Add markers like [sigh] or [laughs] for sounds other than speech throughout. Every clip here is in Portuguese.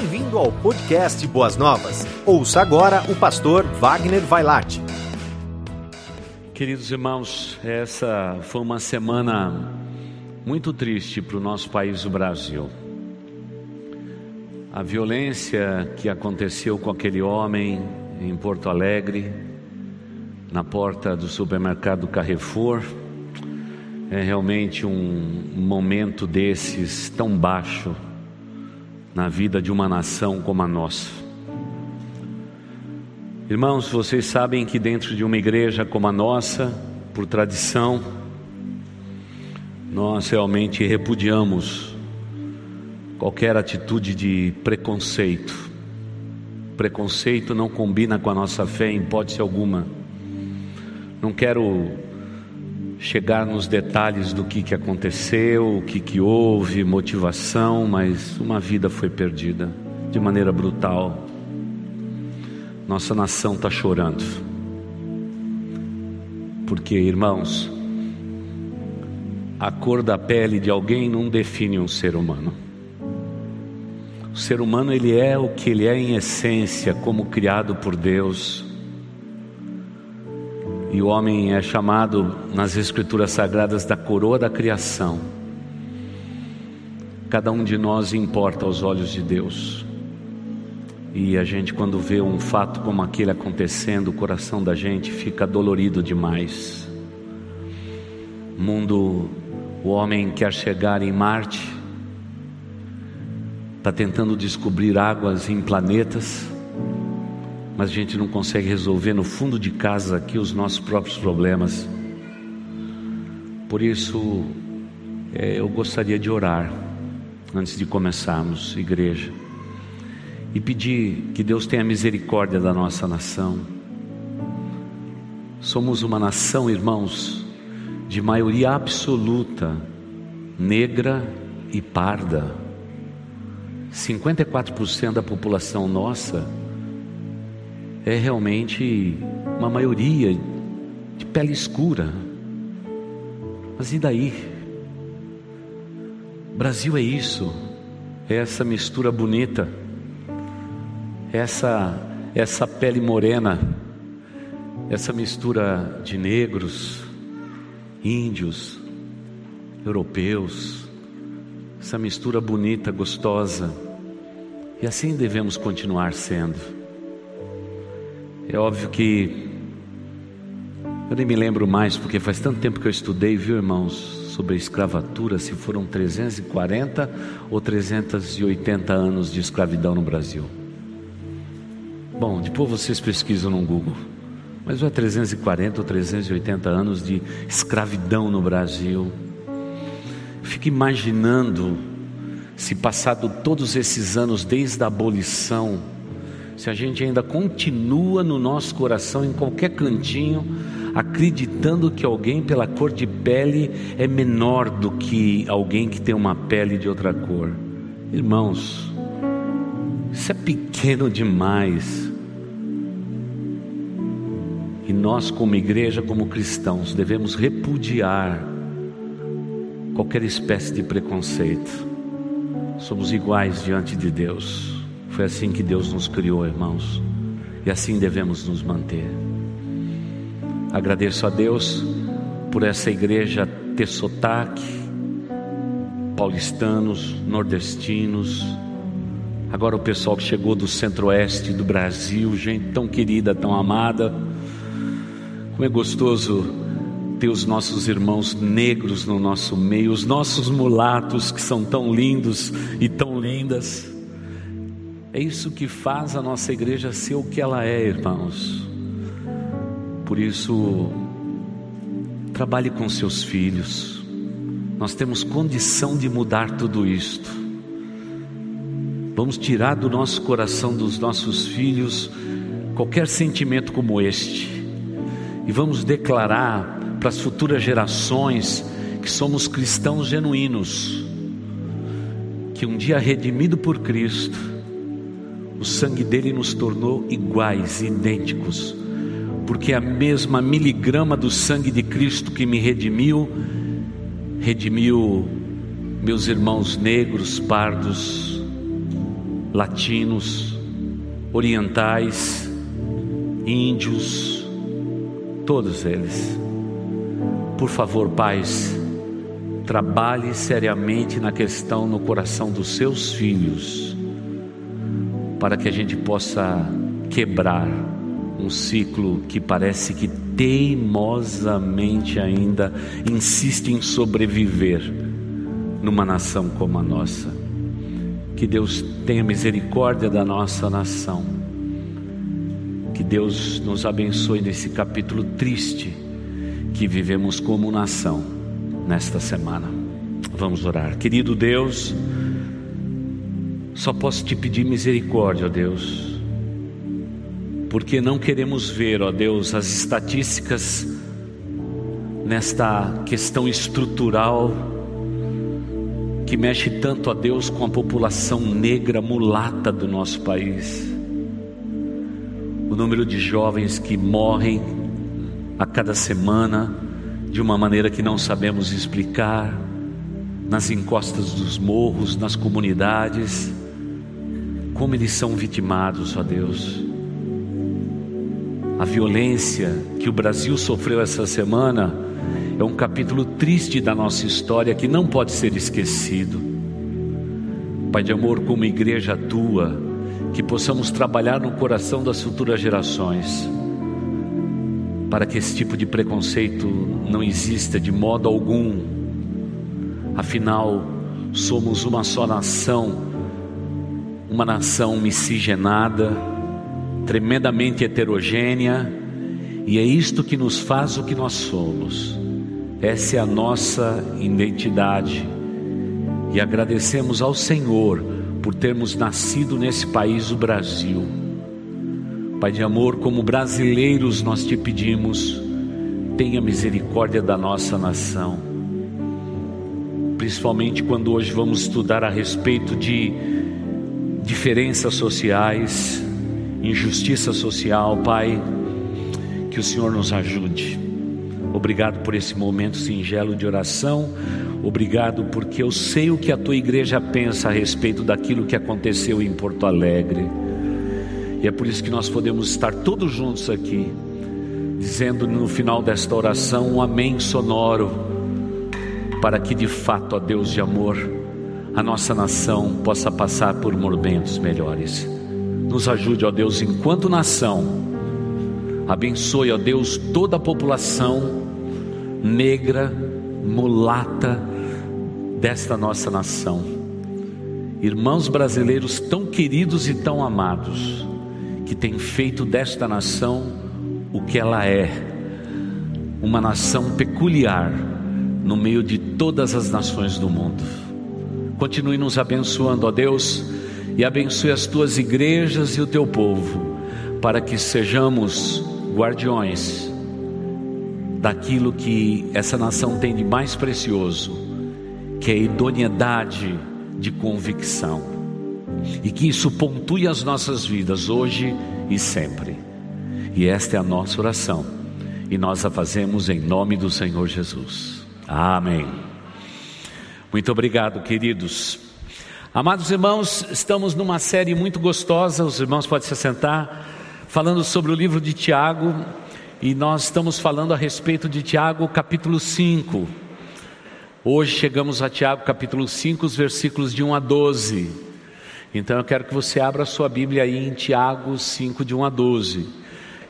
Bem-vindo ao podcast Boas Novas. Ouça agora o pastor Wagner Vailate. Queridos irmãos, essa foi uma semana muito triste para o nosso país, o Brasil. A violência que aconteceu com aquele homem em Porto Alegre, na porta do supermercado Carrefour, é realmente um momento desses tão baixo na vida de uma nação como a nossa. Irmãos, vocês sabem que dentro de uma igreja como a nossa, por tradição, nós realmente repudiamos qualquer atitude de preconceito. Preconceito não combina com a nossa fé em hipótese alguma. Não quero chegar nos detalhes do que, que aconteceu, o que, que houve, motivação, mas uma vida foi perdida de maneira brutal. Nossa nação está chorando. Porque, irmãos, a cor da pele de alguém não define um ser humano. O ser humano ele é o que ele é em essência, como criado por Deus. E o homem é chamado nas escrituras sagradas da coroa da criação. Cada um de nós importa aos olhos de Deus. E a gente, quando vê um fato como aquele acontecendo, o coração da gente fica dolorido demais. O mundo, o homem quer chegar em Marte, está tentando descobrir águas em planetas mas a gente não consegue resolver no fundo de casa aqui os nossos próprios problemas. Por isso, é, eu gostaria de orar antes de começarmos, igreja, e pedir que Deus tenha misericórdia da nossa nação. Somos uma nação, irmãos, de maioria absoluta, negra e parda. 54% da população nossa é realmente uma maioria de pele escura. Mas e daí? Brasil é isso, é essa mistura bonita, essa essa pele morena, essa mistura de negros, índios, europeus, essa mistura bonita, gostosa. E assim devemos continuar sendo. É óbvio que eu nem me lembro mais, porque faz tanto tempo que eu estudei, viu, irmãos, sobre a escravatura, se foram 340 ou 380 anos de escravidão no Brasil. Bom, depois vocês pesquisam no Google. Mas é 340 ou 380 anos de escravidão no Brasil. Fico imaginando se passado todos esses anos desde a abolição, se a gente ainda continua no nosso coração, em qualquer cantinho, acreditando que alguém pela cor de pele é menor do que alguém que tem uma pele de outra cor. Irmãos, isso é pequeno demais. E nós, como igreja, como cristãos, devemos repudiar qualquer espécie de preconceito. Somos iguais diante de Deus. Foi assim que Deus nos criou, irmãos, e assim devemos nos manter. Agradeço a Deus por essa igreja ter sotaque, paulistanos, nordestinos, agora o pessoal que chegou do centro-oeste do Brasil, gente tão querida, tão amada. Como é gostoso ter os nossos irmãos negros no nosso meio, os nossos mulatos que são tão lindos e tão lindas. É isso que faz a nossa igreja ser o que ela é, irmãos. Por isso, trabalhe com seus filhos. Nós temos condição de mudar tudo isto. Vamos tirar do nosso coração dos nossos filhos qualquer sentimento como este. E vamos declarar para as futuras gerações que somos cristãos genuínos, que um dia redimido por Cristo, o sangue dele nos tornou iguais, idênticos, porque a mesma miligrama do sangue de Cristo que me redimiu, redimiu meus irmãos negros, pardos, latinos, orientais, índios, todos eles. Por favor, pais, trabalhe seriamente na questão no coração dos seus filhos, para que a gente possa quebrar um ciclo que parece que teimosamente ainda insiste em sobreviver numa nação como a nossa. Que Deus tenha misericórdia da nossa nação. Que Deus nos abençoe nesse capítulo triste que vivemos como nação nesta semana. Vamos orar. Querido Deus, só posso te pedir misericórdia, ó Deus porque não queremos ver, ó Deus, as estatísticas nesta questão estrutural que mexe tanto a Deus com a população negra mulata do nosso país. O número de jovens que morrem a cada semana de uma maneira que não sabemos explicar, nas encostas dos morros, nas comunidades, como eles são vitimados, ó Deus a violência que o Brasil sofreu essa semana é um capítulo triste da nossa história que não pode ser esquecido. Pai de amor, como igreja tua, que possamos trabalhar no coração das futuras gerações, para que esse tipo de preconceito não exista de modo algum. Afinal, somos uma só nação, uma nação miscigenada tremendamente heterogênea, e é isto que nos faz o que nós somos. Essa é a nossa identidade. E agradecemos ao Senhor por termos nascido nesse país, o Brasil. Pai de amor, como brasileiros nós te pedimos, tenha misericórdia da nossa nação. Principalmente quando hoje vamos estudar a respeito de diferenças sociais, injustiça social, Pai, que o Senhor nos ajude. Obrigado por esse momento singelo de oração. Obrigado porque eu sei o que a tua igreja pensa a respeito daquilo que aconteceu em Porto Alegre. E é por isso que nós podemos estar todos juntos aqui, dizendo no final desta oração um amém sonoro, para que de fato, ó Deus de amor, a nossa nação possa passar por momentos melhores. Nos ajude, ó Deus, enquanto nação. Abençoe, ó Deus, toda a população negra, mulata desta nossa nação. Irmãos brasileiros tão queridos e tão amados, que têm feito desta nação o que ela é, uma nação peculiar no meio de todas as nações do mundo. Continue nos abençoando, ó Deus e abençoe as tuas igrejas e o teu povo, para que sejamos guardiões daquilo que essa nação tem de mais precioso, que é a idoneidade de convicção, e que isso pontue as nossas vidas hoje e sempre. E esta é a nossa oração, e nós a fazemos em nome do Senhor Jesus. Amém. Muito obrigado, queridos. Amados irmãos, estamos numa série muito gostosa, os irmãos podem se sentar, falando sobre o livro de Tiago, e nós estamos falando a respeito de Tiago capítulo 5. Hoje chegamos a Tiago capítulo 5, os versículos de 1 a 12. Então eu quero que você abra a sua Bíblia aí em Tiago 5, de 1 a 12.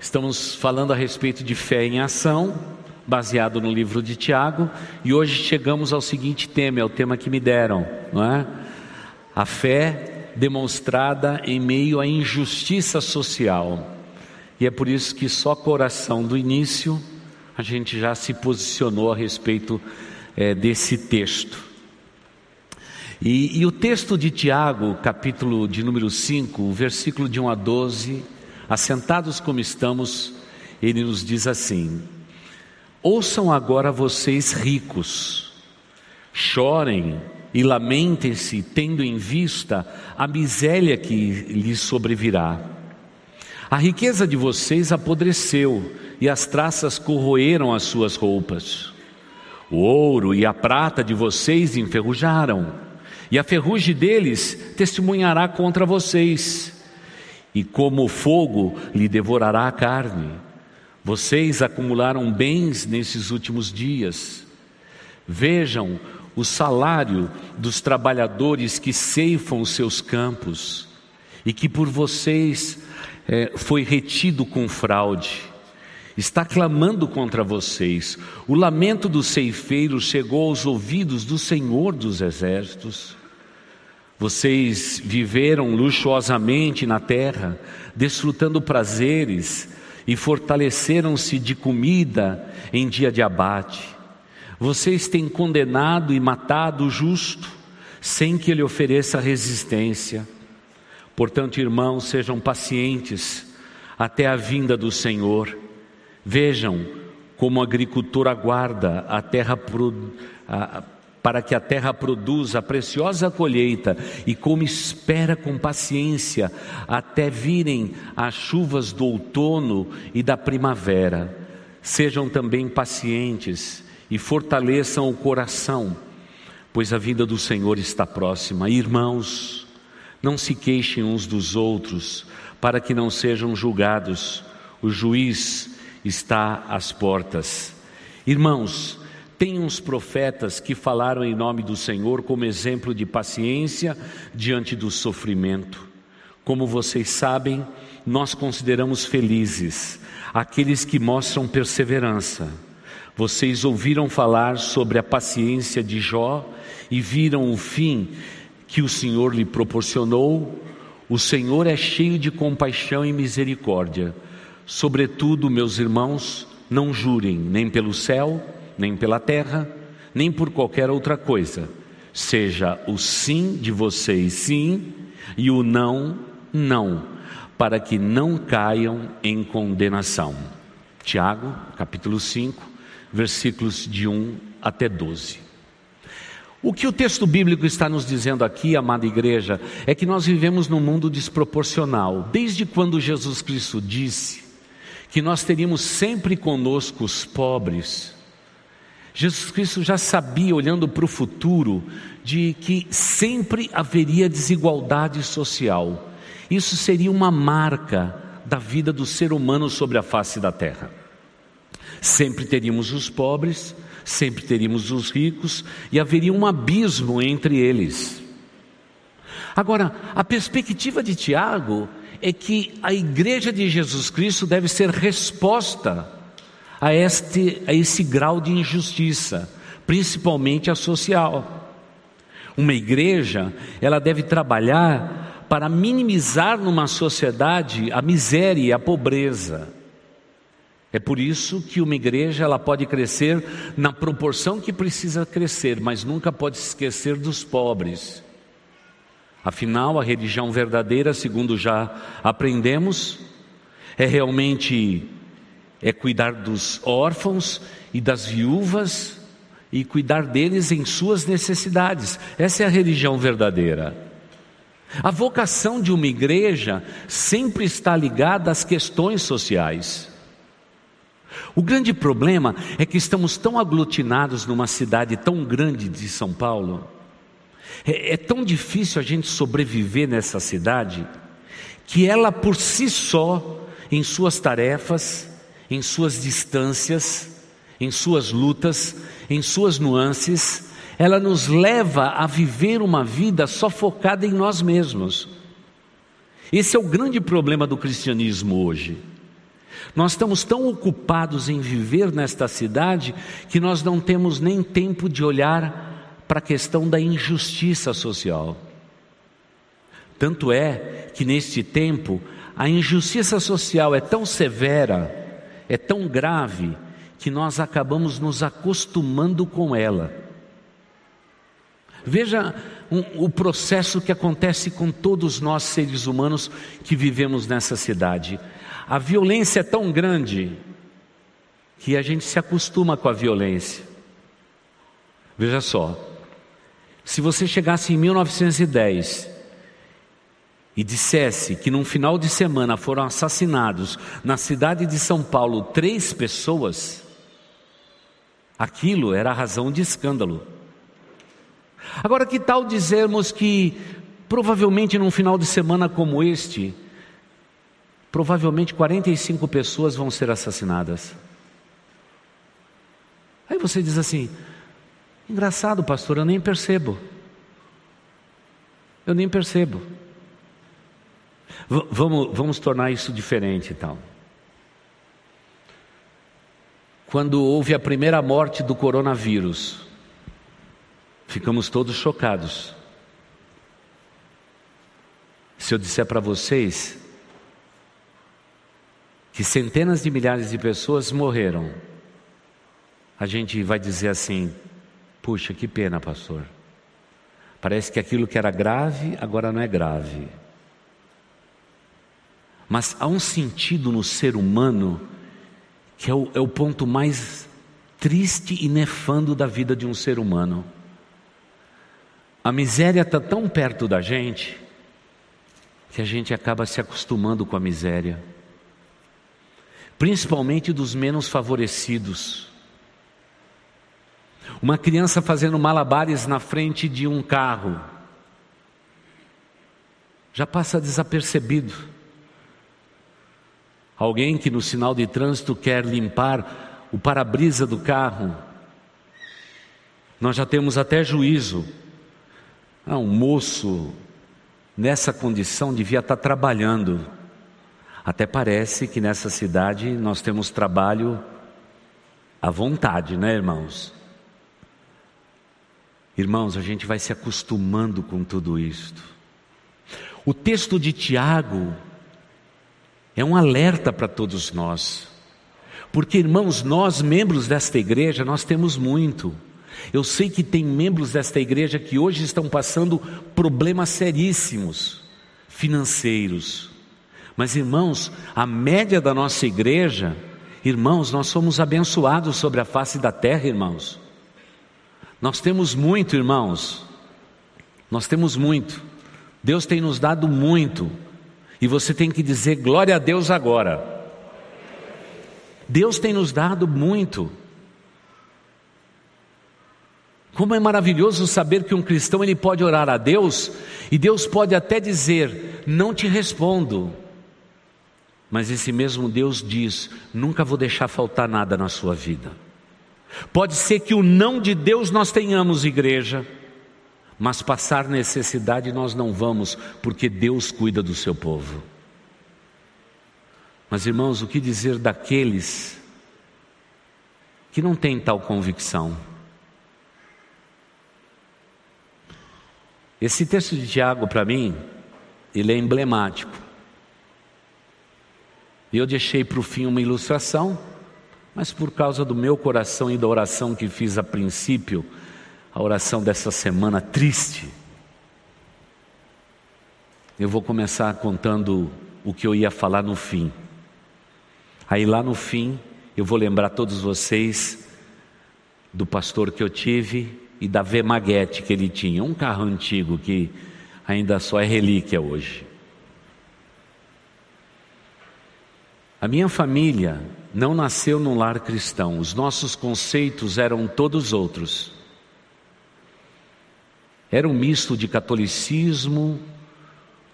Estamos falando a respeito de fé em ação, baseado no livro de Tiago, e hoje chegamos ao seguinte tema, é o tema que me deram, não é? A fé demonstrada em meio à injustiça social. E é por isso que só coração do início a gente já se posicionou a respeito é, desse texto. E, e, o texto de Tiago, capítulo de número 5, versículo de 1 a 12, assentados como estamos, ele nos diz assim: Ouçam agora vocês ricos, chorem e lamentem-se, tendo em vista a miséria que lhes sobrevirá. A riqueza de vocês apodreceu e as traças corroeram as suas roupas. O ouro e a prata de vocês enferrujaram, e a ferrugem deles testemunhará contra vocês, e como fogo lhe devorará a carne. Vocês acumularam bens nesses últimos dias. Vejam o salário dos trabalhadores que ceifam seus campos e que por vocês é, foi retido com fraude. Está clamando contra vocês. O lamento dos ceifeiros chegou aos ouvidos do Senhor dos Exércitos. Vocês viveram luxuosamente na terra, desfrutando prazeres e fortaleceram-se de comida em dia de abate. Vocês têm condenado e matado o justo, sem que ele ofereça resistência. Portanto, irmãos, sejam pacientes até a vinda do Senhor. Vejam como o agricultor aguarda a terra para que a terra produza a preciosa colheita e como espera com paciência até virem as chuvas do outono e da primavera. Sejam também pacientes e fortaleçam o coração, pois a vida do Senhor está próxima. Irmãos, não se queixem uns dos outros, para que não sejam julgados. O juiz está às portas. Irmãos, tem uns profetas que falaram em nome do Senhor como exemplo de paciência diante do sofrimento. Como vocês sabem, nós consideramos felizes aqueles que mostram perseverança. Vocês ouviram falar sobre a paciência de Jó e viram o fim que o Senhor lhe proporcionou. O Senhor é cheio de compaixão e misericórdia. Sobretudo, meus irmãos, não jurem nem pelo céu, nem pela terra, nem por qualquer outra coisa. Seja o sim de vocês sim e o não, não, para que não caiam em condenação. Tiago, capítulo 5, versículos de 1 até 12. O que o texto bíblico está nos dizendo aqui, amada igreja, é que nós vivemos num mundo desproporcional. Desde quando Jesus Cristo disse que nós teríamos sempre conosco os pobres, Jesus Cristo já sabia, olhando para o futuro, de que sempre haveria desigualdade social. Isso seria uma marca da vida do ser humano sobre a face da terra. Sempre teríamos os pobres, sempre teríamos os ricos e haveria um abismo entre eles. Agora, a perspectiva de Tiago é que a igreja de Jesus Cristo deve ser resposta a, este, a esse grau de injustiça, principalmente a social. Uma igreja, ela deve trabalhar para minimizar numa sociedade a miséria e a pobreza. É por isso que uma igreja ela pode crescer na proporção que precisa crescer, mas nunca pode esquecer dos pobres. Afinal, a religião verdadeira, segundo já aprendemos, é realmente é cuidar dos órfãos e das viúvas e cuidar deles em suas necessidades. Essa é a religião verdadeira. A vocação de uma igreja sempre está ligada às questões sociais. O grande problema é que estamos tão aglutinados numa cidade tão grande de São Paulo, é, é tão difícil a gente sobreviver nessa cidade, que ela por si só, em suas tarefas, em suas distâncias, em suas lutas, em suas nuances, ela nos leva a viver uma vida só focada em nós mesmos. Esse é o grande problema do cristianismo hoje. Nós estamos tão ocupados em viver nesta cidade que nós não temos nem tempo de olhar para a questão da injustiça social. Tanto é que neste tempo a injustiça social é tão severa é tão grave que nós acabamos nos acostumando com ela. Veja um, o processo que acontece com todos nós seres humanos que vivemos nessa cidade. A violência é tão grande que a gente se acostuma com a violência. Veja só, se você chegasse em 1910 e dissesse que num final de semana foram assassinados na cidade de São Paulo três pessoas, aquilo era razão de escândalo. Agora, que tal dizermos que provavelmente num final de semana como este, provavelmente 45 pessoas vão ser assassinadas? Aí você diz assim: engraçado, pastor, eu nem percebo. Eu nem percebo. V vamos, vamos tornar isso diferente então. Quando houve a primeira morte do coronavírus, ficamos todos chocados. Se eu disser para vocês que centenas de milhares de pessoas morreram, a gente vai dizer assim: puxa, que pena, pastor. Parece que aquilo que era grave agora não é grave. Mas há um sentido no ser humano que é o, é o ponto mais triste e nefando da vida de um ser humano. A miséria está tão perto da gente que a gente acaba se acostumando com a miséria, principalmente dos menos favorecidos. Uma criança fazendo malabares na frente de um carro já passa desapercebido. Alguém que no sinal de trânsito quer limpar o para-brisa do carro, nós já temos até juízo. Ah, um moço nessa condição devia estar trabalhando. Até parece que nessa cidade nós temos trabalho à vontade, né, irmãos? Irmãos, a gente vai se acostumando com tudo isto. O texto de Tiago é um alerta para todos nós. Porque, irmãos, nós, membros desta igreja, nós temos muito. Eu sei que tem membros desta igreja que hoje estão passando problemas seríssimos financeiros. Mas, irmãos, a média da nossa igreja, irmãos, nós somos abençoados sobre a face da terra, irmãos. Nós temos muito, irmãos. Nós temos muito. Deus tem nos dado muito. E você tem que dizer glória a Deus agora. Deus tem nos dado muito. Como é maravilhoso saber que um cristão ele pode orar a Deus e Deus pode até dizer: "Não te respondo". Mas esse mesmo Deus diz: "Nunca vou deixar faltar nada na sua vida". Pode ser que o não de Deus nós tenhamos igreja, mas passar necessidade nós não vamos, porque Deus cuida do seu povo. Mas irmãos, o que dizer daqueles que não têm tal convicção? Esse texto de Tiago, para mim, ele é emblemático. Eu deixei para o fim uma ilustração, mas por causa do meu coração e da oração que fiz a princípio, a oração dessa semana triste. Eu vou começar contando o que eu ia falar no fim. Aí lá no fim, eu vou lembrar todos vocês do pastor que eu tive e da Vemaguete que ele tinha, um carro antigo que ainda só é relíquia hoje. A minha família não nasceu num lar cristão, os nossos conceitos eram todos outros. Era um misto de catolicismo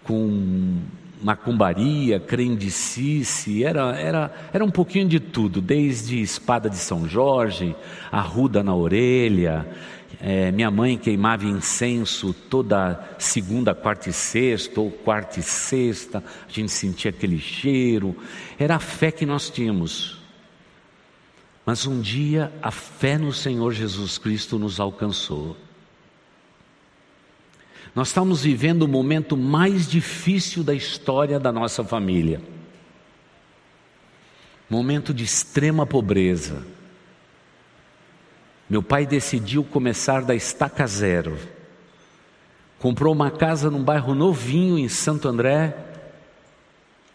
com macumbaria, crendicice, era, era, era um pouquinho de tudo, desde espada de São Jorge, arruda na orelha, é, minha mãe queimava incenso toda segunda, quarta e sexta, ou quarta e sexta, a gente sentia aquele cheiro, era a fé que nós tínhamos. Mas um dia a fé no Senhor Jesus Cristo nos alcançou. Nós estamos vivendo o momento mais difícil da história da nossa família. Momento de extrema pobreza. Meu pai decidiu começar da estaca zero. Comprou uma casa num bairro novinho em Santo André,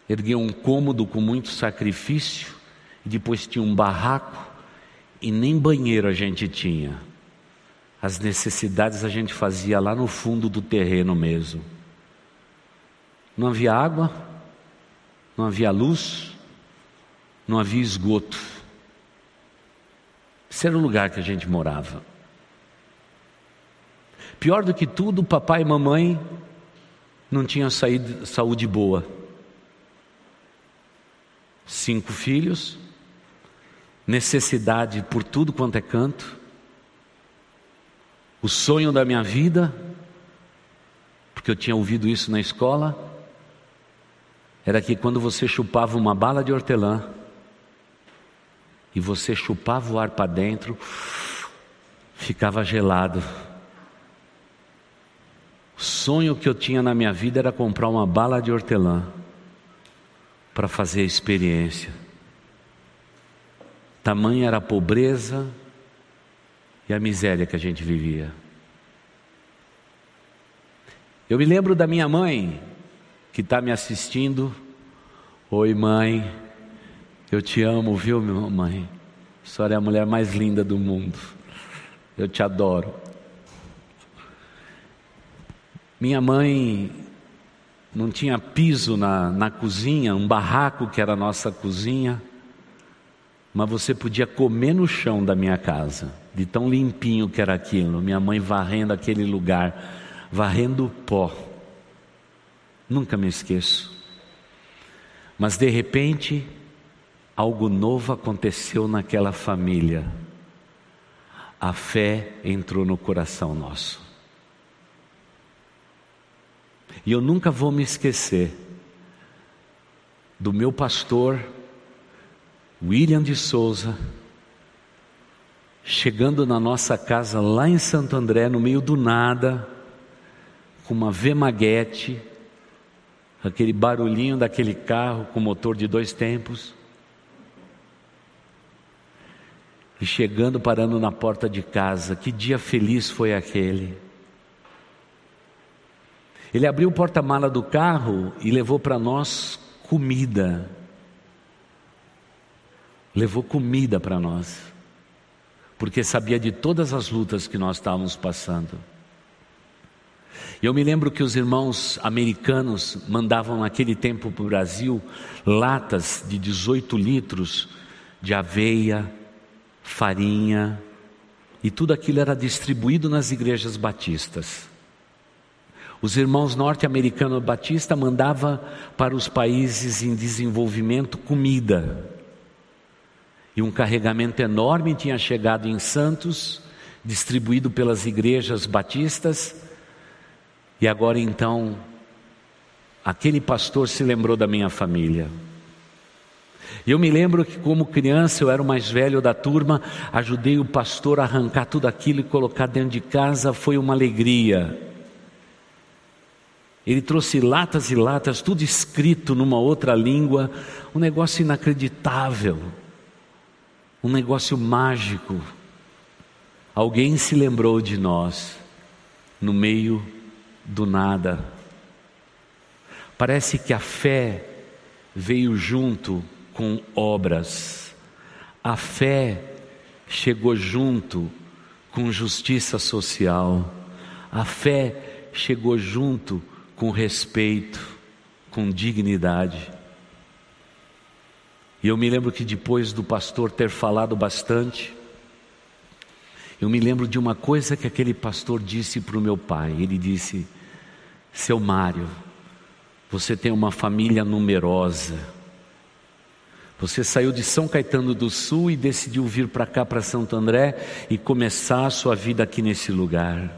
ergueu um cômodo com muito sacrifício, e depois tinha um barraco e nem banheiro a gente tinha. As necessidades a gente fazia lá no fundo do terreno mesmo. Não havia água, não havia luz, não havia esgoto. Esse era o lugar que a gente morava. Pior do que tudo, papai e mamãe não tinham saúde boa. Cinco filhos, necessidade por tudo quanto é canto. O sonho da minha vida, porque eu tinha ouvido isso na escola, era que quando você chupava uma bala de hortelã e você chupava o ar para dentro, ficava gelado. O sonho que eu tinha na minha vida era comprar uma bala de hortelã para fazer a experiência. Tamanha era a pobreza e a miséria que a gente vivia. Eu me lembro da minha mãe, que está me assistindo. Oi, mãe, eu te amo, viu, minha mãe? A senhora é a mulher mais linda do mundo. Eu te adoro. Minha mãe não tinha piso na, na cozinha, um barraco que era a nossa cozinha, mas você podia comer no chão da minha casa, de tão limpinho que era aquilo. Minha mãe varrendo aquele lugar, varrendo o pó. Nunca me esqueço. Mas de repente, algo novo aconteceu naquela família a fé entrou no coração nosso. E eu nunca vou me esquecer do meu pastor, William de Souza, chegando na nossa casa lá em Santo André, no meio do nada, com uma Vemaguete, aquele barulhinho daquele carro com motor de dois tempos. E chegando, parando na porta de casa, que dia feliz foi aquele. Ele abriu o porta-mala do carro e levou para nós comida. Levou comida para nós, porque sabia de todas as lutas que nós estávamos passando. Eu me lembro que os irmãos americanos mandavam naquele tempo para o Brasil latas de 18 litros de aveia, farinha, e tudo aquilo era distribuído nas igrejas batistas. Os irmãos norte-americanos batista mandavam para os países em desenvolvimento comida. E um carregamento enorme tinha chegado em Santos, distribuído pelas igrejas batistas. E agora então, aquele pastor se lembrou da minha família. Eu me lembro que, como criança, eu era o mais velho da turma, ajudei o pastor a arrancar tudo aquilo e colocar dentro de casa, foi uma alegria. Ele trouxe latas e latas, tudo escrito numa outra língua, um negócio inacreditável, um negócio mágico. Alguém se lembrou de nós, no meio do nada. Parece que a fé veio junto com obras. A fé chegou junto com justiça social. A fé chegou junto com respeito, com dignidade. E eu me lembro que depois do pastor ter falado bastante, eu me lembro de uma coisa que aquele pastor disse para o meu pai. Ele disse: Seu Mário, você tem uma família numerosa você saiu de São Caetano do Sul e decidiu vir para cá, para Santo André, e começar a sua vida aqui nesse lugar.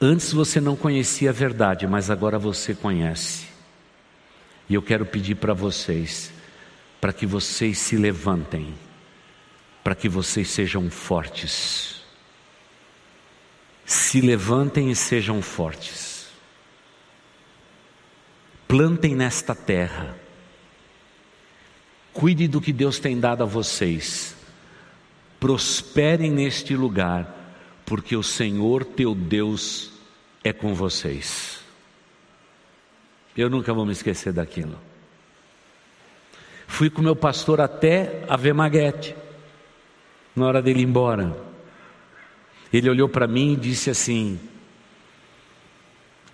Antes você não conhecia a verdade, mas agora você conhece. E eu quero pedir para vocês, para que vocês se levantem, para que vocês sejam fortes. Se levantem e sejam fortes. Plantem nesta terra Cuide do que Deus tem dado a vocês. Prosperem neste lugar, porque o Senhor teu Deus é com vocês. Eu nunca vou me esquecer daquilo. Fui com meu pastor até a Vemaguete, na hora dele ir embora. Ele olhou para mim e disse assim: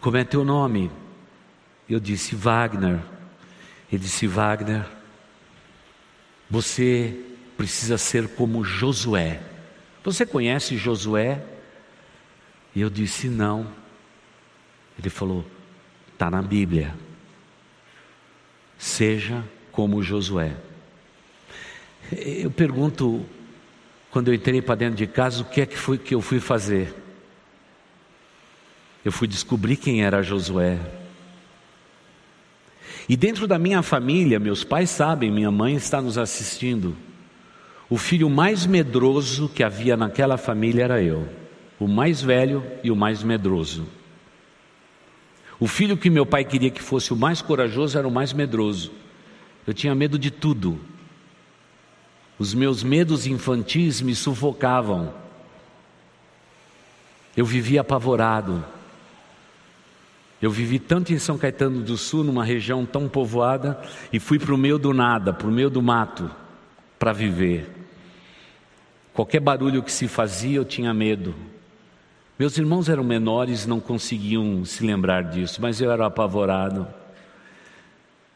Como é teu nome? Eu disse Wagner. Ele disse: Wagner, você precisa ser como Josué. Você conhece Josué? E eu disse: Não. Ele falou: Está na Bíblia. Seja como Josué. Eu pergunto, quando eu entrei para dentro de casa, o que é que, foi, que eu fui fazer? Eu fui descobrir quem era Josué. E dentro da minha família, meus pais sabem, minha mãe está nos assistindo. O filho mais medroso que havia naquela família era eu, o mais velho e o mais medroso. O filho que meu pai queria que fosse o mais corajoso era o mais medroso. Eu tinha medo de tudo. Os meus medos infantis me sufocavam. Eu vivia apavorado. Eu vivi tanto em São Caetano do Sul, numa região tão povoada, e fui para o meio do nada, para o meio do mato, para viver. Qualquer barulho que se fazia, eu tinha medo. Meus irmãos eram menores, não conseguiam se lembrar disso, mas eu era apavorado.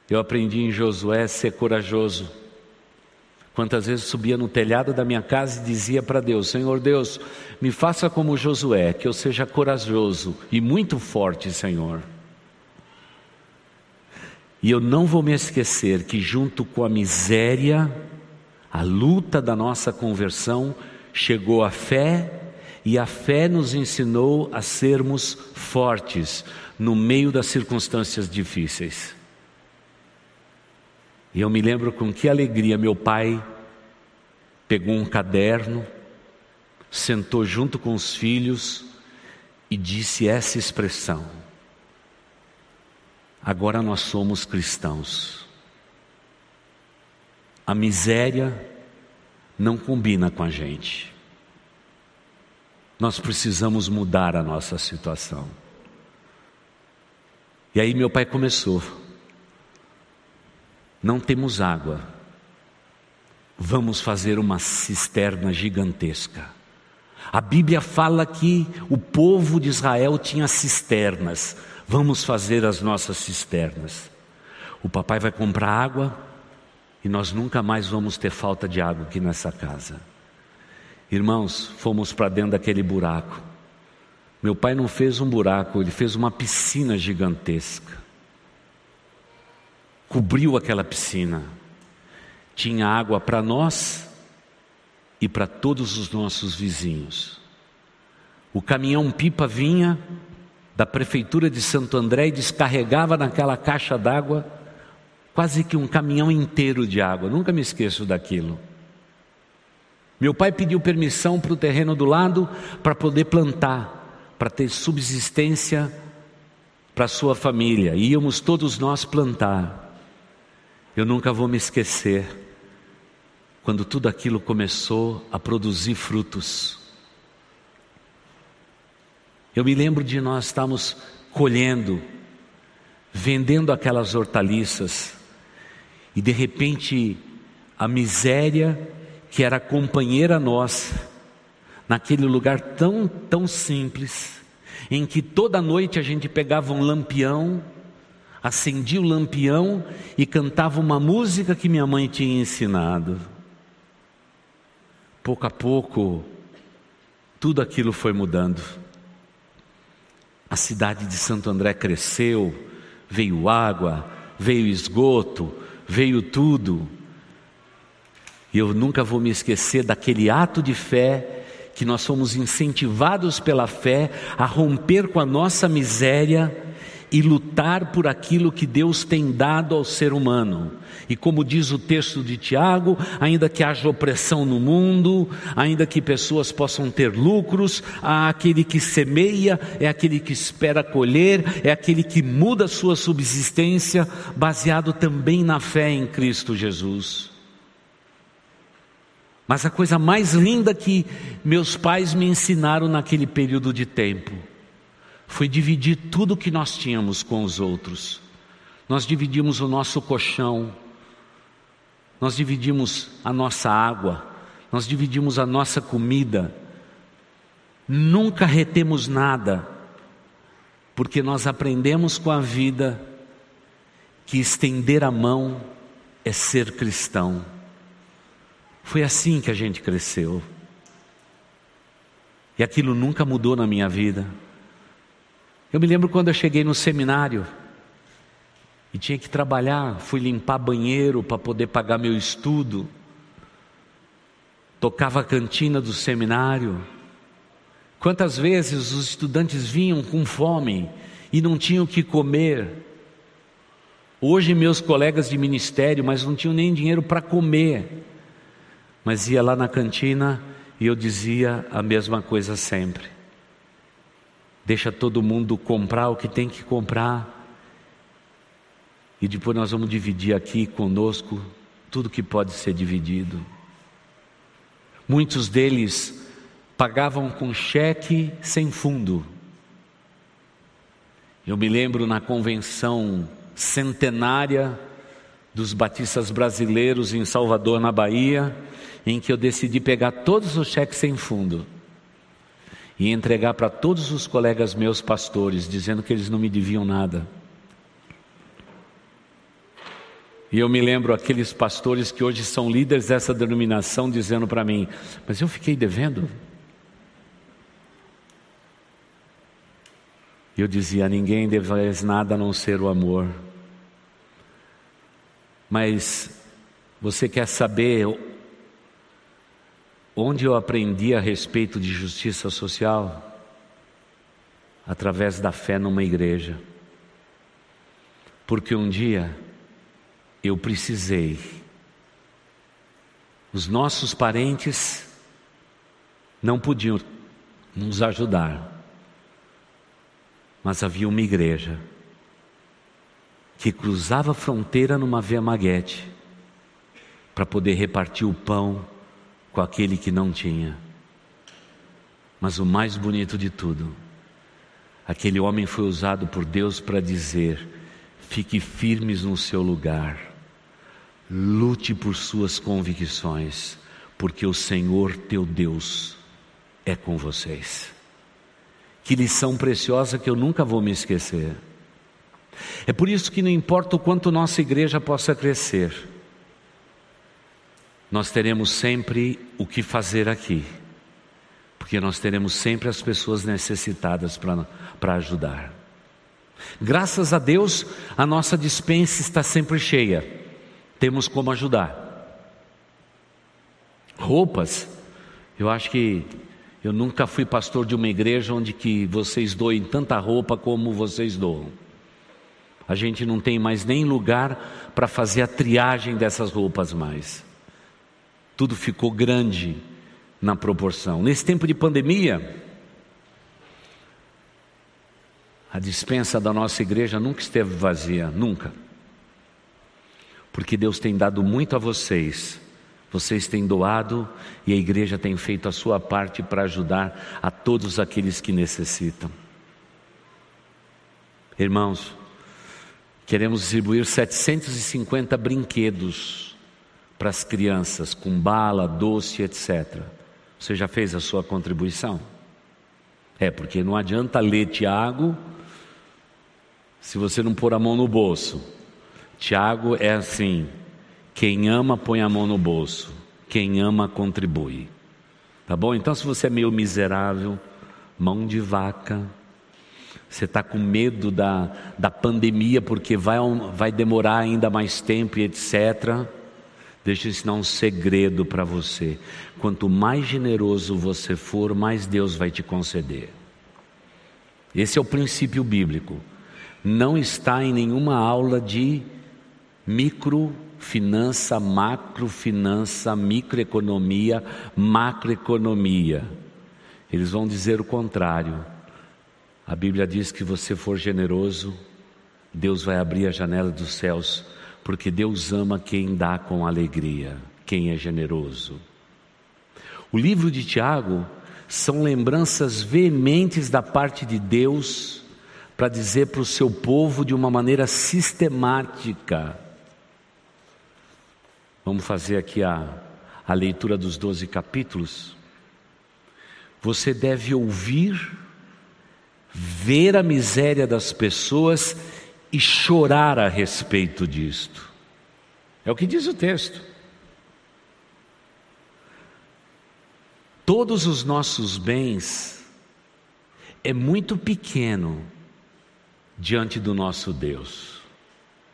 Eu aprendi em Josué ser corajoso. Quantas vezes subia no telhado da minha casa e dizia para Deus: Senhor Deus, me faça como Josué, que eu seja corajoso e muito forte, Senhor. E eu não vou me esquecer que, junto com a miséria, a luta da nossa conversão, chegou a fé, e a fé nos ensinou a sermos fortes no meio das circunstâncias difíceis. E eu me lembro com que alegria meu pai pegou um caderno, sentou junto com os filhos e disse essa expressão: Agora nós somos cristãos. A miséria não combina com a gente. Nós precisamos mudar a nossa situação. E aí meu pai começou não temos água, vamos fazer uma cisterna gigantesca. A Bíblia fala que o povo de Israel tinha cisternas, vamos fazer as nossas cisternas. O papai vai comprar água e nós nunca mais vamos ter falta de água aqui nessa casa. Irmãos, fomos para dentro daquele buraco. Meu pai não fez um buraco, ele fez uma piscina gigantesca cobriu aquela piscina. Tinha água para nós e para todos os nossos vizinhos. O caminhão pipa vinha da prefeitura de Santo André e descarregava naquela caixa d'água quase que um caminhão inteiro de água. Nunca me esqueço daquilo. Meu pai pediu permissão para o terreno do lado para poder plantar, para ter subsistência para sua família. Íamos todos nós plantar. Eu nunca vou me esquecer quando tudo aquilo começou a produzir frutos. Eu me lembro de nós estarmos colhendo, vendendo aquelas hortaliças, e de repente a miséria que era companheira nossa, naquele lugar tão, tão simples, em que toda noite a gente pegava um lampião acendia o lampião e cantava uma música que minha mãe tinha ensinado. Pouco a pouco, tudo aquilo foi mudando. A cidade de Santo André cresceu, veio água, veio esgoto, veio tudo. E eu nunca vou me esquecer daquele ato de fé que nós somos incentivados pela fé a romper com a nossa miséria e lutar por aquilo que Deus tem dado ao ser humano. E como diz o texto de Tiago, ainda que haja opressão no mundo, ainda que pessoas possam ter lucros, há aquele que semeia, é aquele que espera colher, é aquele que muda a sua subsistência, baseado também na fé em Cristo Jesus. Mas a coisa mais linda que meus pais me ensinaram naquele período de tempo, foi dividir tudo que nós tínhamos com os outros. Nós dividimos o nosso colchão, nós dividimos a nossa água, nós dividimos a nossa comida. Nunca retemos nada, porque nós aprendemos com a vida que estender a mão é ser cristão. Foi assim que a gente cresceu. E aquilo nunca mudou na minha vida. Eu me lembro quando eu cheguei no seminário e tinha que trabalhar, fui limpar banheiro para poder pagar meu estudo. Tocava a cantina do seminário. Quantas vezes os estudantes vinham com fome e não tinham o que comer. Hoje meus colegas de ministério, mas não tinham nem dinheiro para comer. Mas ia lá na cantina e eu dizia a mesma coisa sempre. Deixa todo mundo comprar o que tem que comprar. E depois nós vamos dividir aqui conosco tudo que pode ser dividido. Muitos deles pagavam com cheque sem fundo. Eu me lembro na convenção centenária dos batistas brasileiros em Salvador, na Bahia, em que eu decidi pegar todos os cheques sem fundo e entregar para todos os colegas meus pastores, dizendo que eles não me deviam nada. E eu me lembro aqueles pastores que hoje são líderes dessa denominação dizendo para mim: Mas eu fiquei devendo. Eu dizia: ninguém deves nada a não ser o amor. Mas você quer saber onde eu aprendi a respeito de justiça social? Através da fé numa igreja. Porque um dia eu precisei, os nossos parentes não podiam nos ajudar mas havia uma igreja que cruzava a fronteira numa via maguete para poder repartir o pão com aquele que não tinha. Mas o mais bonito de tudo, aquele homem foi usado por Deus para dizer: fique firmes no seu lugar, lute por suas convicções, porque o Senhor teu Deus é com vocês. Que lição preciosa que eu nunca vou me esquecer. É por isso que não importa o quanto nossa igreja possa crescer, nós teremos sempre o que fazer aqui, porque nós teremos sempre as pessoas necessitadas para ajudar. Graças a Deus, a nossa dispensa está sempre cheia, temos como ajudar. Roupas, eu acho que eu nunca fui pastor de uma igreja onde que vocês doem tanta roupa como vocês doam. A gente não tem mais nem lugar para fazer a triagem dessas roupas mais. Tudo ficou grande na proporção. Nesse tempo de pandemia, a dispensa da nossa igreja nunca esteve vazia, nunca. Porque Deus tem dado muito a vocês vocês têm doado e a igreja tem feito a sua parte para ajudar a todos aqueles que necessitam. Irmãos, queremos distribuir 750 brinquedos para as crianças, com bala, doce, etc. Você já fez a sua contribuição? É, porque não adianta ler Tiago se você não pôr a mão no bolso. Tiago é assim: quem ama põe a mão no bolso, quem ama contribui. Tá bom? Então, se você é meio miserável, mão de vaca, você está com medo da, da pandemia porque vai, vai demorar ainda mais tempo e etc. Deixa eu ensinar um segredo para você. Quanto mais generoso você for, mais Deus vai te conceder. Esse é o princípio bíblico. Não está em nenhuma aula de micro finança, macrofinança, microeconomia, macroeconomia. Eles vão dizer o contrário. A Bíblia diz que você for generoso, Deus vai abrir a janela dos céus, porque Deus ama quem dá com alegria, quem é generoso. O livro de Tiago são lembranças veementes da parte de Deus para dizer para o seu povo de uma maneira sistemática Vamos fazer aqui a, a leitura dos doze capítulos. Você deve ouvir, ver a miséria das pessoas e chorar a respeito disto. É o que diz o texto. todos os nossos bens é muito pequeno diante do nosso Deus.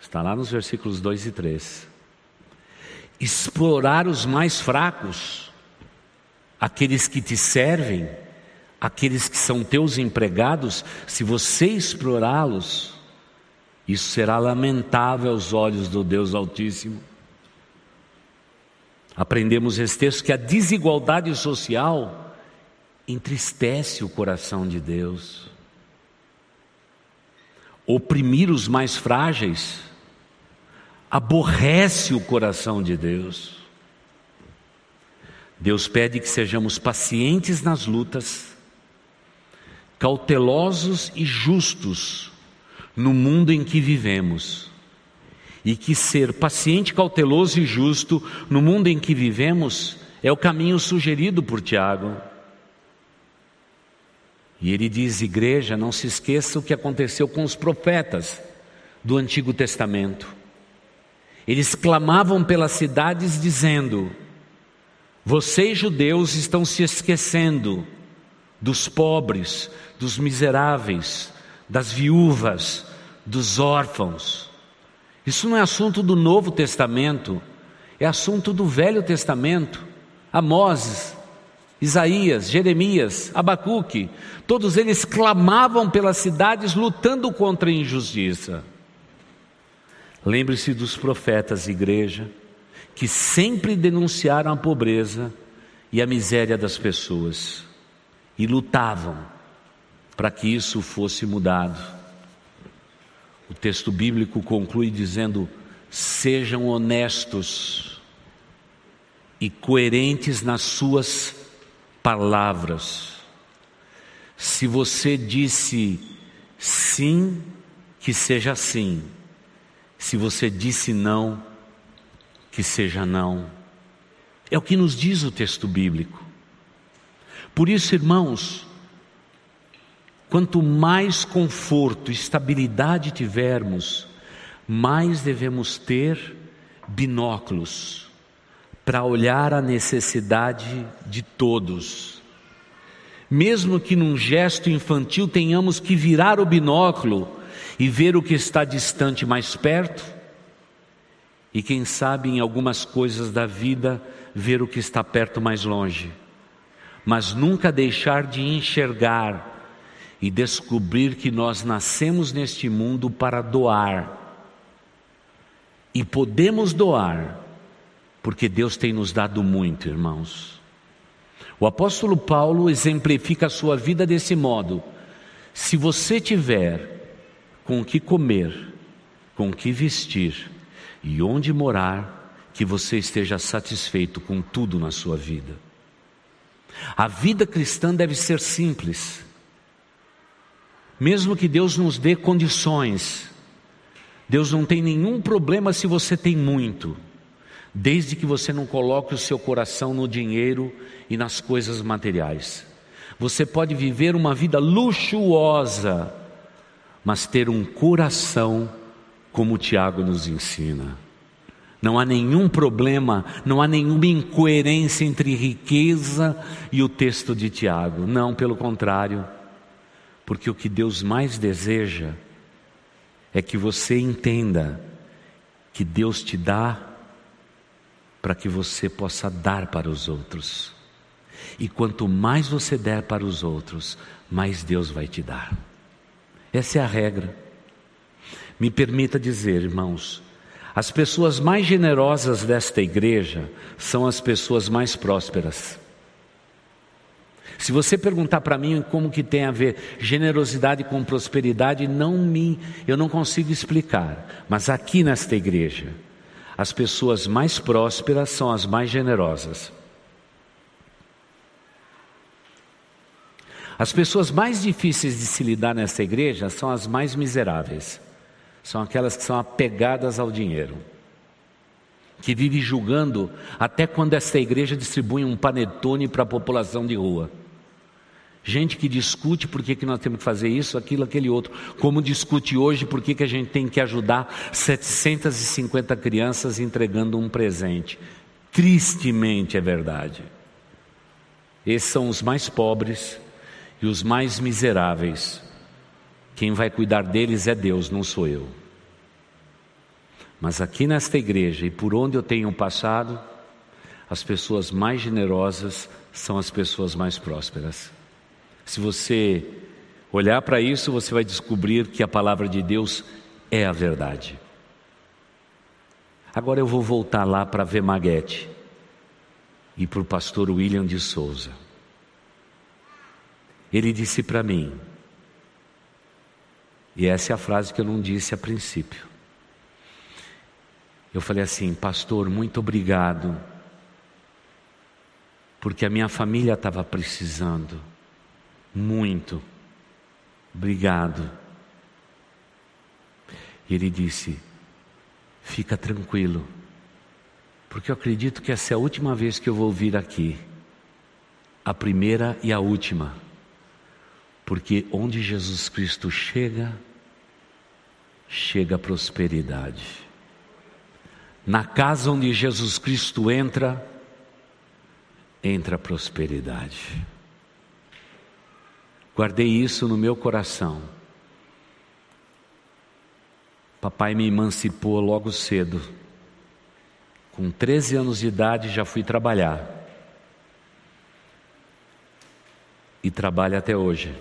Está lá nos versículos 2 e 3. Explorar os mais fracos, aqueles que te servem, aqueles que são teus empregados, se você explorá-los, isso será lamentável aos olhos do Deus Altíssimo. Aprendemos esse texto que a desigualdade social entristece o coração de Deus. Oprimir os mais frágeis aborrece o coração de Deus. Deus pede que sejamos pacientes nas lutas, cautelosos e justos no mundo em que vivemos e que ser paciente, cauteloso e justo no mundo em que vivemos é o caminho sugerido por Tiago. E ele diz: igreja, não se esqueça o que aconteceu com os profetas do Antigo Testamento. Eles clamavam pelas cidades dizendo: Vocês judeus estão se esquecendo dos pobres, dos miseráveis, das viúvas, dos órfãos. Isso não é assunto do Novo Testamento, é assunto do Velho Testamento. Amós, Isaías, Jeremias, Abacuque, todos eles clamavam pelas cidades lutando contra a injustiça. Lembre-se dos profetas, igreja, que sempre denunciaram a pobreza e a miséria das pessoas e lutavam para que isso fosse mudado. O texto bíblico conclui dizendo: sejam honestos e coerentes nas suas palavras. Se você disse sim, que seja sim. Se você disse não, que seja não. É o que nos diz o texto bíblico. Por isso, irmãos, Quanto mais conforto, estabilidade tivermos, mais devemos ter binóculos para olhar a necessidade de todos. Mesmo que num gesto infantil tenhamos que virar o binóculo e ver o que está distante mais perto, e quem sabe em algumas coisas da vida ver o que está perto mais longe, mas nunca deixar de enxergar e descobrir que nós nascemos neste mundo para doar. E podemos doar, porque Deus tem nos dado muito, irmãos. O apóstolo Paulo exemplifica a sua vida desse modo: se você tiver com o que comer, com o que vestir e onde morar, que você esteja satisfeito com tudo na sua vida. A vida cristã deve ser simples. Mesmo que Deus nos dê condições, Deus não tem nenhum problema se você tem muito, desde que você não coloque o seu coração no dinheiro e nas coisas materiais. Você pode viver uma vida luxuosa, mas ter um coração como o Tiago nos ensina. Não há nenhum problema, não há nenhuma incoerência entre riqueza e o texto de Tiago. Não, pelo contrário. Porque o que Deus mais deseja é que você entenda que Deus te dá para que você possa dar para os outros. E quanto mais você der para os outros, mais Deus vai te dar. Essa é a regra. Me permita dizer, irmãos, as pessoas mais generosas desta igreja são as pessoas mais prósperas. Se você perguntar para mim como que tem a ver generosidade com prosperidade, não me, eu não consigo explicar. Mas aqui nesta igreja, as pessoas mais prósperas são as mais generosas. As pessoas mais difíceis de se lidar nesta igreja são as mais miseráveis. São aquelas que são apegadas ao dinheiro. Que vivem julgando até quando esta igreja distribui um panetone para a população de rua. Gente que discute por que, que nós temos que fazer isso, aquilo, aquele outro. Como discute hoje por que, que a gente tem que ajudar 750 crianças entregando um presente. Tristemente é verdade. Esses são os mais pobres e os mais miseráveis. Quem vai cuidar deles é Deus, não sou eu. Mas aqui nesta igreja e por onde eu tenho passado, as pessoas mais generosas são as pessoas mais prósperas. Se você olhar para isso, você vai descobrir que a palavra de Deus é a verdade. Agora eu vou voltar lá para ver Maguete e para o pastor William de Souza. Ele disse para mim, e essa é a frase que eu não disse a princípio. Eu falei assim, pastor, muito obrigado, porque a minha família estava precisando, muito. Obrigado. E ele disse: Fica tranquilo, porque eu acredito que essa é a última vez que eu vou vir aqui, a primeira e a última, porque onde Jesus Cristo chega, chega a prosperidade. Na casa onde Jesus Cristo entra, entra a prosperidade. Guardei isso no meu coração. Papai me emancipou logo cedo. Com 13 anos de idade já fui trabalhar. E trabalho até hoje.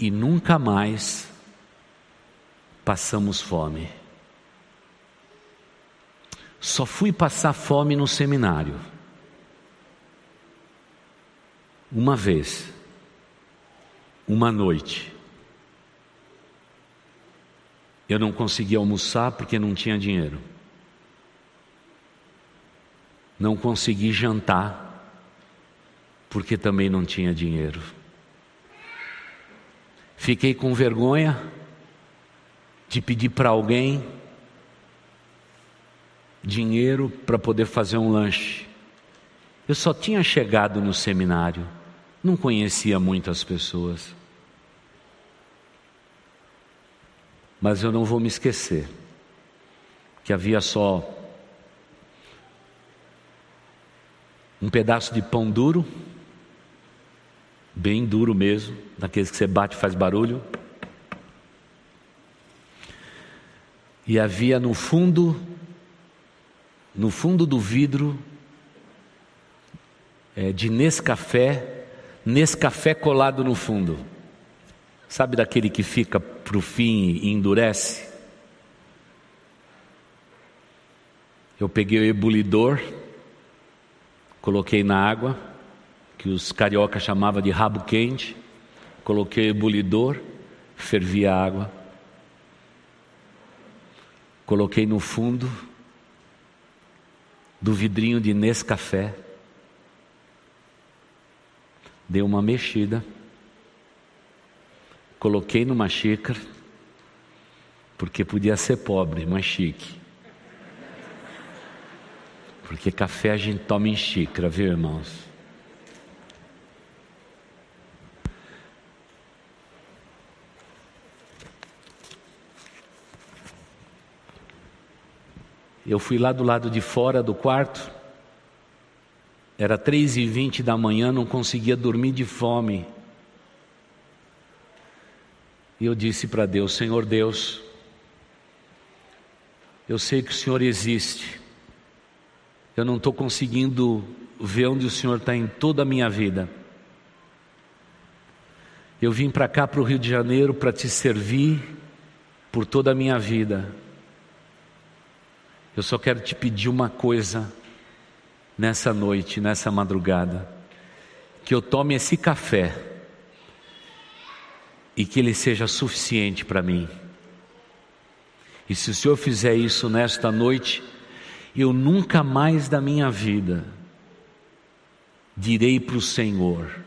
E nunca mais passamos fome. Só fui passar fome no seminário. Uma vez, uma noite, eu não consegui almoçar porque não tinha dinheiro. Não consegui jantar porque também não tinha dinheiro. Fiquei com vergonha de pedir para alguém dinheiro para poder fazer um lanche. Eu só tinha chegado no seminário não conhecia muitas pessoas. Mas eu não vou me esquecer que havia só um pedaço de pão duro, bem duro mesmo, daqueles que você bate e faz barulho. E havia no fundo, no fundo do vidro, é, de Nescafé, nesse café colado no fundo. Sabe daquele que fica para o fim e endurece? Eu peguei o ebulidor, coloquei na água, que os cariocas chamavam de rabo quente, coloquei o ebulidor, fervi a água, coloquei no fundo do vidrinho de Nescafé, dei uma mexida, coloquei numa xícara, porque podia ser pobre, mas chique. Porque café a gente toma em xícara, viu, irmãos? Eu fui lá do lado de fora do quarto, era três e vinte da manhã, não conseguia dormir de fome. E eu disse para Deus: Senhor Deus, eu sei que o Senhor existe. Eu não estou conseguindo ver onde o Senhor está em toda a minha vida. Eu vim para cá, para o Rio de Janeiro, para te servir por toda a minha vida. Eu só quero te pedir uma coisa nessa noite, nessa madrugada, que eu tome esse café e que ele seja suficiente para mim. E se o Senhor fizer isso nesta noite, eu nunca mais da minha vida direi para o Senhor,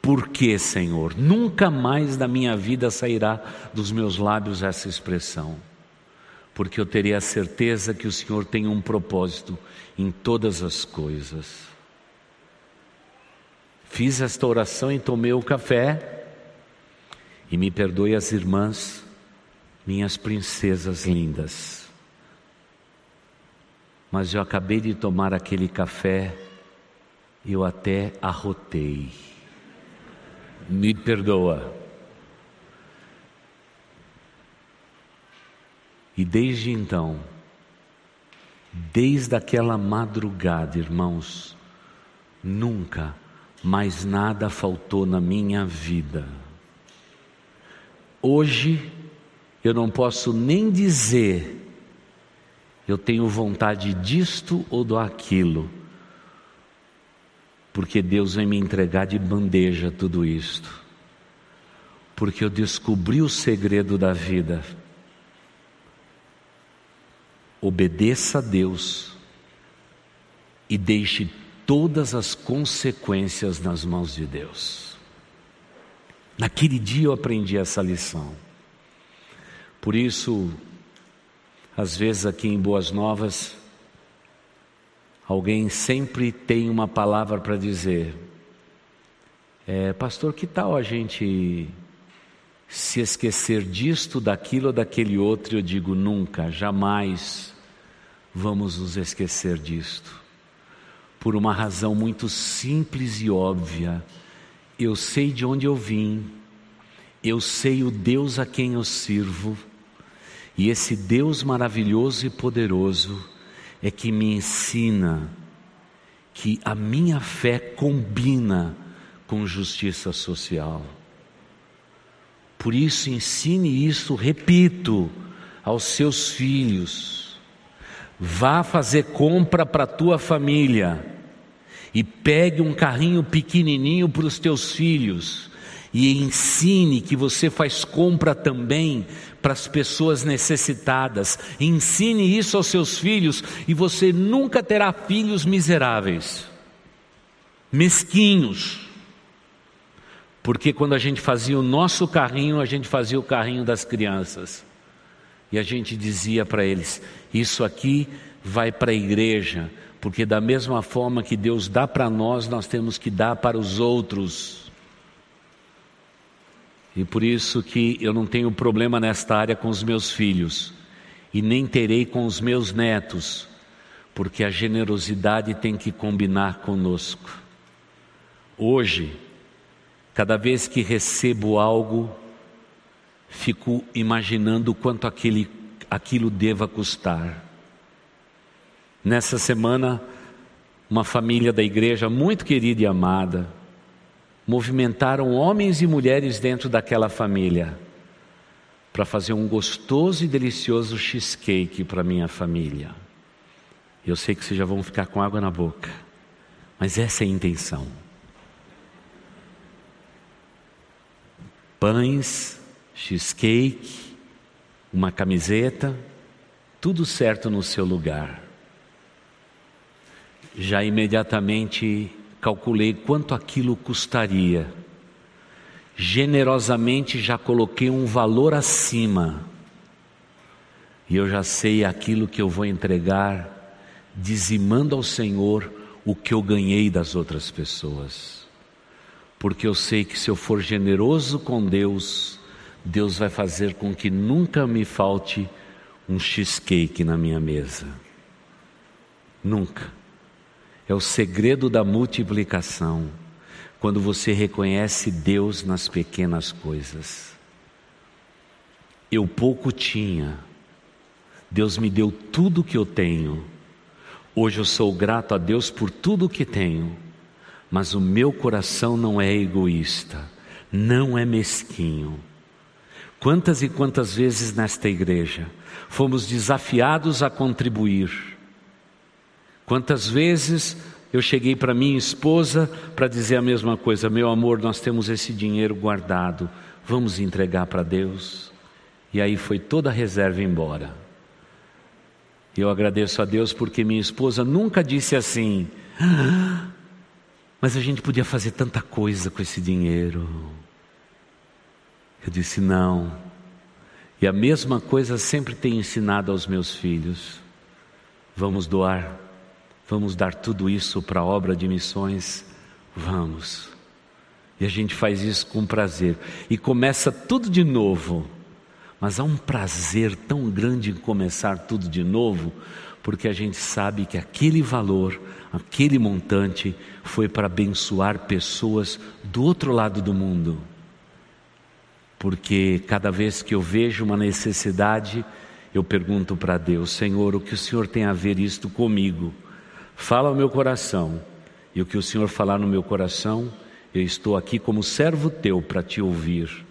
por que, Senhor? Nunca mais da minha vida sairá dos meus lábios essa expressão porque eu teria a certeza que o Senhor tem um propósito em todas as coisas. Fiz esta oração e tomei o café, e me perdoe as irmãs, minhas princesas lindas. Mas eu acabei de tomar aquele café eu até arrotei. Me perdoa. E desde então, desde aquela madrugada, irmãos, nunca mais nada faltou na minha vida. Hoje, eu não posso nem dizer, eu tenho vontade disto ou do aquilo, porque Deus vai me entregar de bandeja tudo isto, porque eu descobri o segredo da vida obedeça a Deus e deixe todas as consequências nas mãos de Deus. Naquele dia eu aprendi essa lição. Por isso, às vezes aqui em Boas Novas, alguém sempre tem uma palavra para dizer. É, pastor, que tal a gente se esquecer disto, daquilo ou daquele outro, eu digo nunca, jamais vamos nos esquecer disto. Por uma razão muito simples e óbvia. Eu sei de onde eu vim, eu sei o Deus a quem eu sirvo, e esse Deus maravilhoso e poderoso é que me ensina que a minha fé combina com justiça social. Por isso, ensine isso, repito, aos seus filhos. Vá fazer compra para a tua família e pegue um carrinho pequenininho para os teus filhos e ensine que você faz compra também para as pessoas necessitadas. Ensine isso aos seus filhos e você nunca terá filhos miseráveis, mesquinhos porque quando a gente fazia o nosso carrinho, a gente fazia o carrinho das crianças. E a gente dizia para eles: Isso aqui vai para a igreja, porque da mesma forma que Deus dá para nós, nós temos que dar para os outros. E por isso que eu não tenho problema nesta área com os meus filhos, e nem terei com os meus netos, porque a generosidade tem que combinar conosco. Hoje, Cada vez que recebo algo, fico imaginando quanto aquele, aquilo deva custar. Nessa semana, uma família da igreja muito querida e amada, movimentaram homens e mulheres dentro daquela família para fazer um gostoso e delicioso cheesecake para minha família. Eu sei que vocês já vão ficar com água na boca, mas essa é a intenção. Pães, cheesecake, uma camiseta, tudo certo no seu lugar. Já imediatamente calculei quanto aquilo custaria. Generosamente já coloquei um valor acima. E eu já sei aquilo que eu vou entregar, dizimando ao Senhor o que eu ganhei das outras pessoas porque eu sei que se eu for generoso com Deus, Deus vai fazer com que nunca me falte um cheesecake na minha mesa. Nunca. É o segredo da multiplicação, quando você reconhece Deus nas pequenas coisas. Eu pouco tinha, Deus me deu tudo que eu tenho. Hoje eu sou grato a Deus por tudo que tenho mas o meu coração não é egoísta, não é mesquinho. Quantas e quantas vezes nesta igreja fomos desafiados a contribuir? Quantas vezes eu cheguei para minha esposa para dizer a mesma coisa: meu amor, nós temos esse dinheiro guardado, vamos entregar para Deus. E aí foi toda a reserva embora. Eu agradeço a Deus porque minha esposa nunca disse assim: ah, mas a gente podia fazer tanta coisa com esse dinheiro. Eu disse: não. E a mesma coisa sempre tenho ensinado aos meus filhos. Vamos doar, vamos dar tudo isso para a obra de missões. Vamos. E a gente faz isso com prazer. E começa tudo de novo. Mas há um prazer tão grande em começar tudo de novo, porque a gente sabe que aquele valor, aquele montante foi para abençoar pessoas do outro lado do mundo. Porque cada vez que eu vejo uma necessidade, eu pergunto para Deus: Senhor, o que o Senhor tem a ver isto comigo? Fala ao meu coração, e o que o Senhor falar no meu coração, eu estou aqui como servo teu para te ouvir.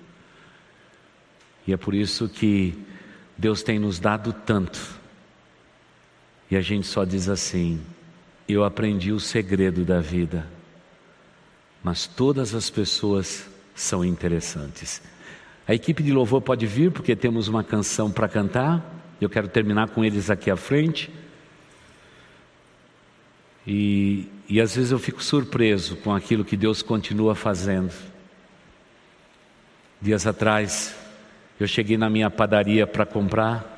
E é por isso que Deus tem nos dado tanto. E a gente só diz assim: eu aprendi o segredo da vida. Mas todas as pessoas são interessantes. A equipe de louvor pode vir, porque temos uma canção para cantar. Eu quero terminar com eles aqui à frente. E, e às vezes eu fico surpreso com aquilo que Deus continua fazendo. Dias atrás, eu cheguei na minha padaria para comprar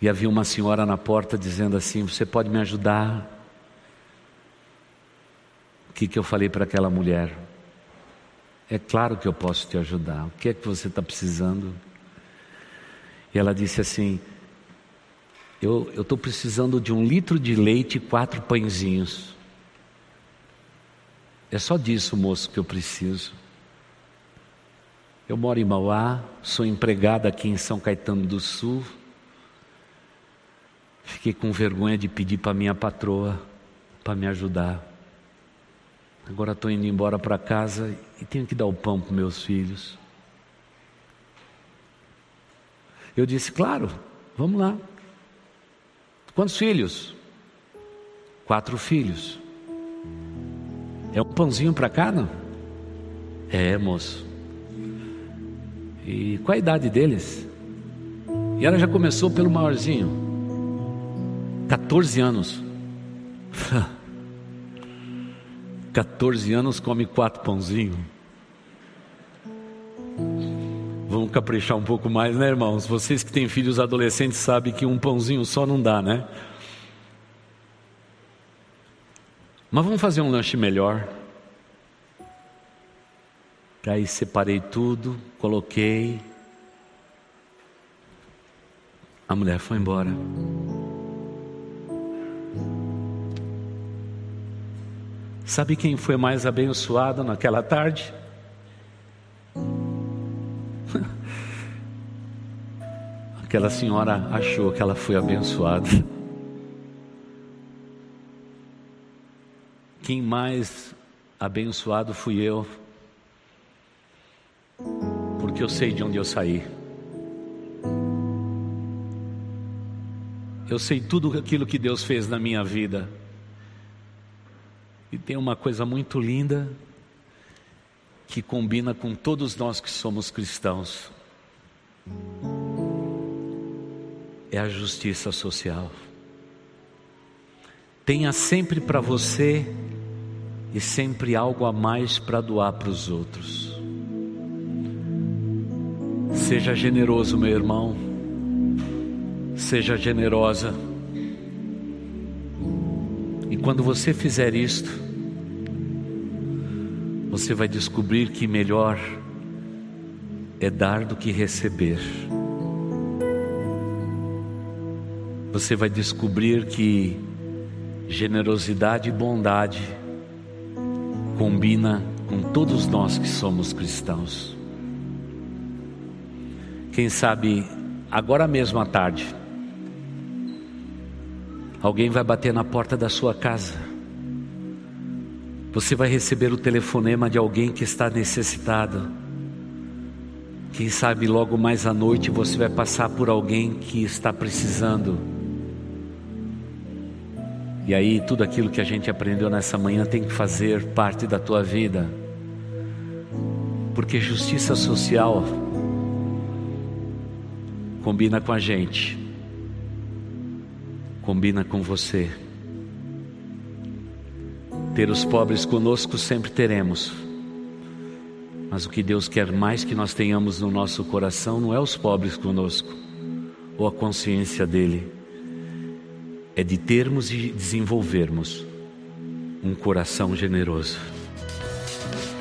e havia uma senhora na porta dizendo assim: Você pode me ajudar? O que, que eu falei para aquela mulher? É claro que eu posso te ajudar. O que é que você está precisando? E ela disse assim: Eu estou precisando de um litro de leite e quatro pãezinhos. É só disso, moço, que eu preciso. Eu moro em Mauá, sou empregada aqui em São Caetano do Sul. Fiquei com vergonha de pedir para minha patroa para me ajudar. Agora estou indo embora para casa e tenho que dar o pão para meus filhos. Eu disse, claro, vamos lá. Quantos filhos? Quatro filhos. É um pãozinho para cada? É, moço. E qual a idade deles? E ela já começou pelo maiorzinho. 14 anos. [laughs] 14 anos come quatro pãozinhos. Vamos caprichar um pouco mais, né, irmãos? Vocês que têm filhos adolescentes sabem que um pãozinho só não dá, né? Mas vamos fazer um lanche melhor. Aí separei tudo, coloquei. A mulher foi embora. Sabe quem foi mais abençoado naquela tarde? [laughs] Aquela senhora achou que ela foi abençoada. Quem mais abençoado fui eu, porque eu sei de onde eu saí. Eu sei tudo aquilo que Deus fez na minha vida. E tem uma coisa muito linda que combina com todos nós que somos cristãos. É a justiça social. Tenha sempre para você e sempre algo a mais para doar para os outros. Seja generoso, meu irmão. Seja generosa. E quando você fizer isto, você vai descobrir que melhor é dar do que receber. Você vai descobrir que generosidade e bondade combina com todos nós que somos cristãos. Quem sabe agora mesmo à tarde, alguém vai bater na porta da sua casa você vai receber o telefonema de alguém que está necessitado. Quem sabe logo mais à noite você vai passar por alguém que está precisando. E aí tudo aquilo que a gente aprendeu nessa manhã tem que fazer parte da tua vida. Porque justiça social combina com a gente. Combina com você. Ter os pobres conosco sempre teremos. Mas o que Deus quer mais que nós tenhamos no nosso coração não é os pobres conosco, ou a consciência dele, é de termos e desenvolvermos um coração generoso.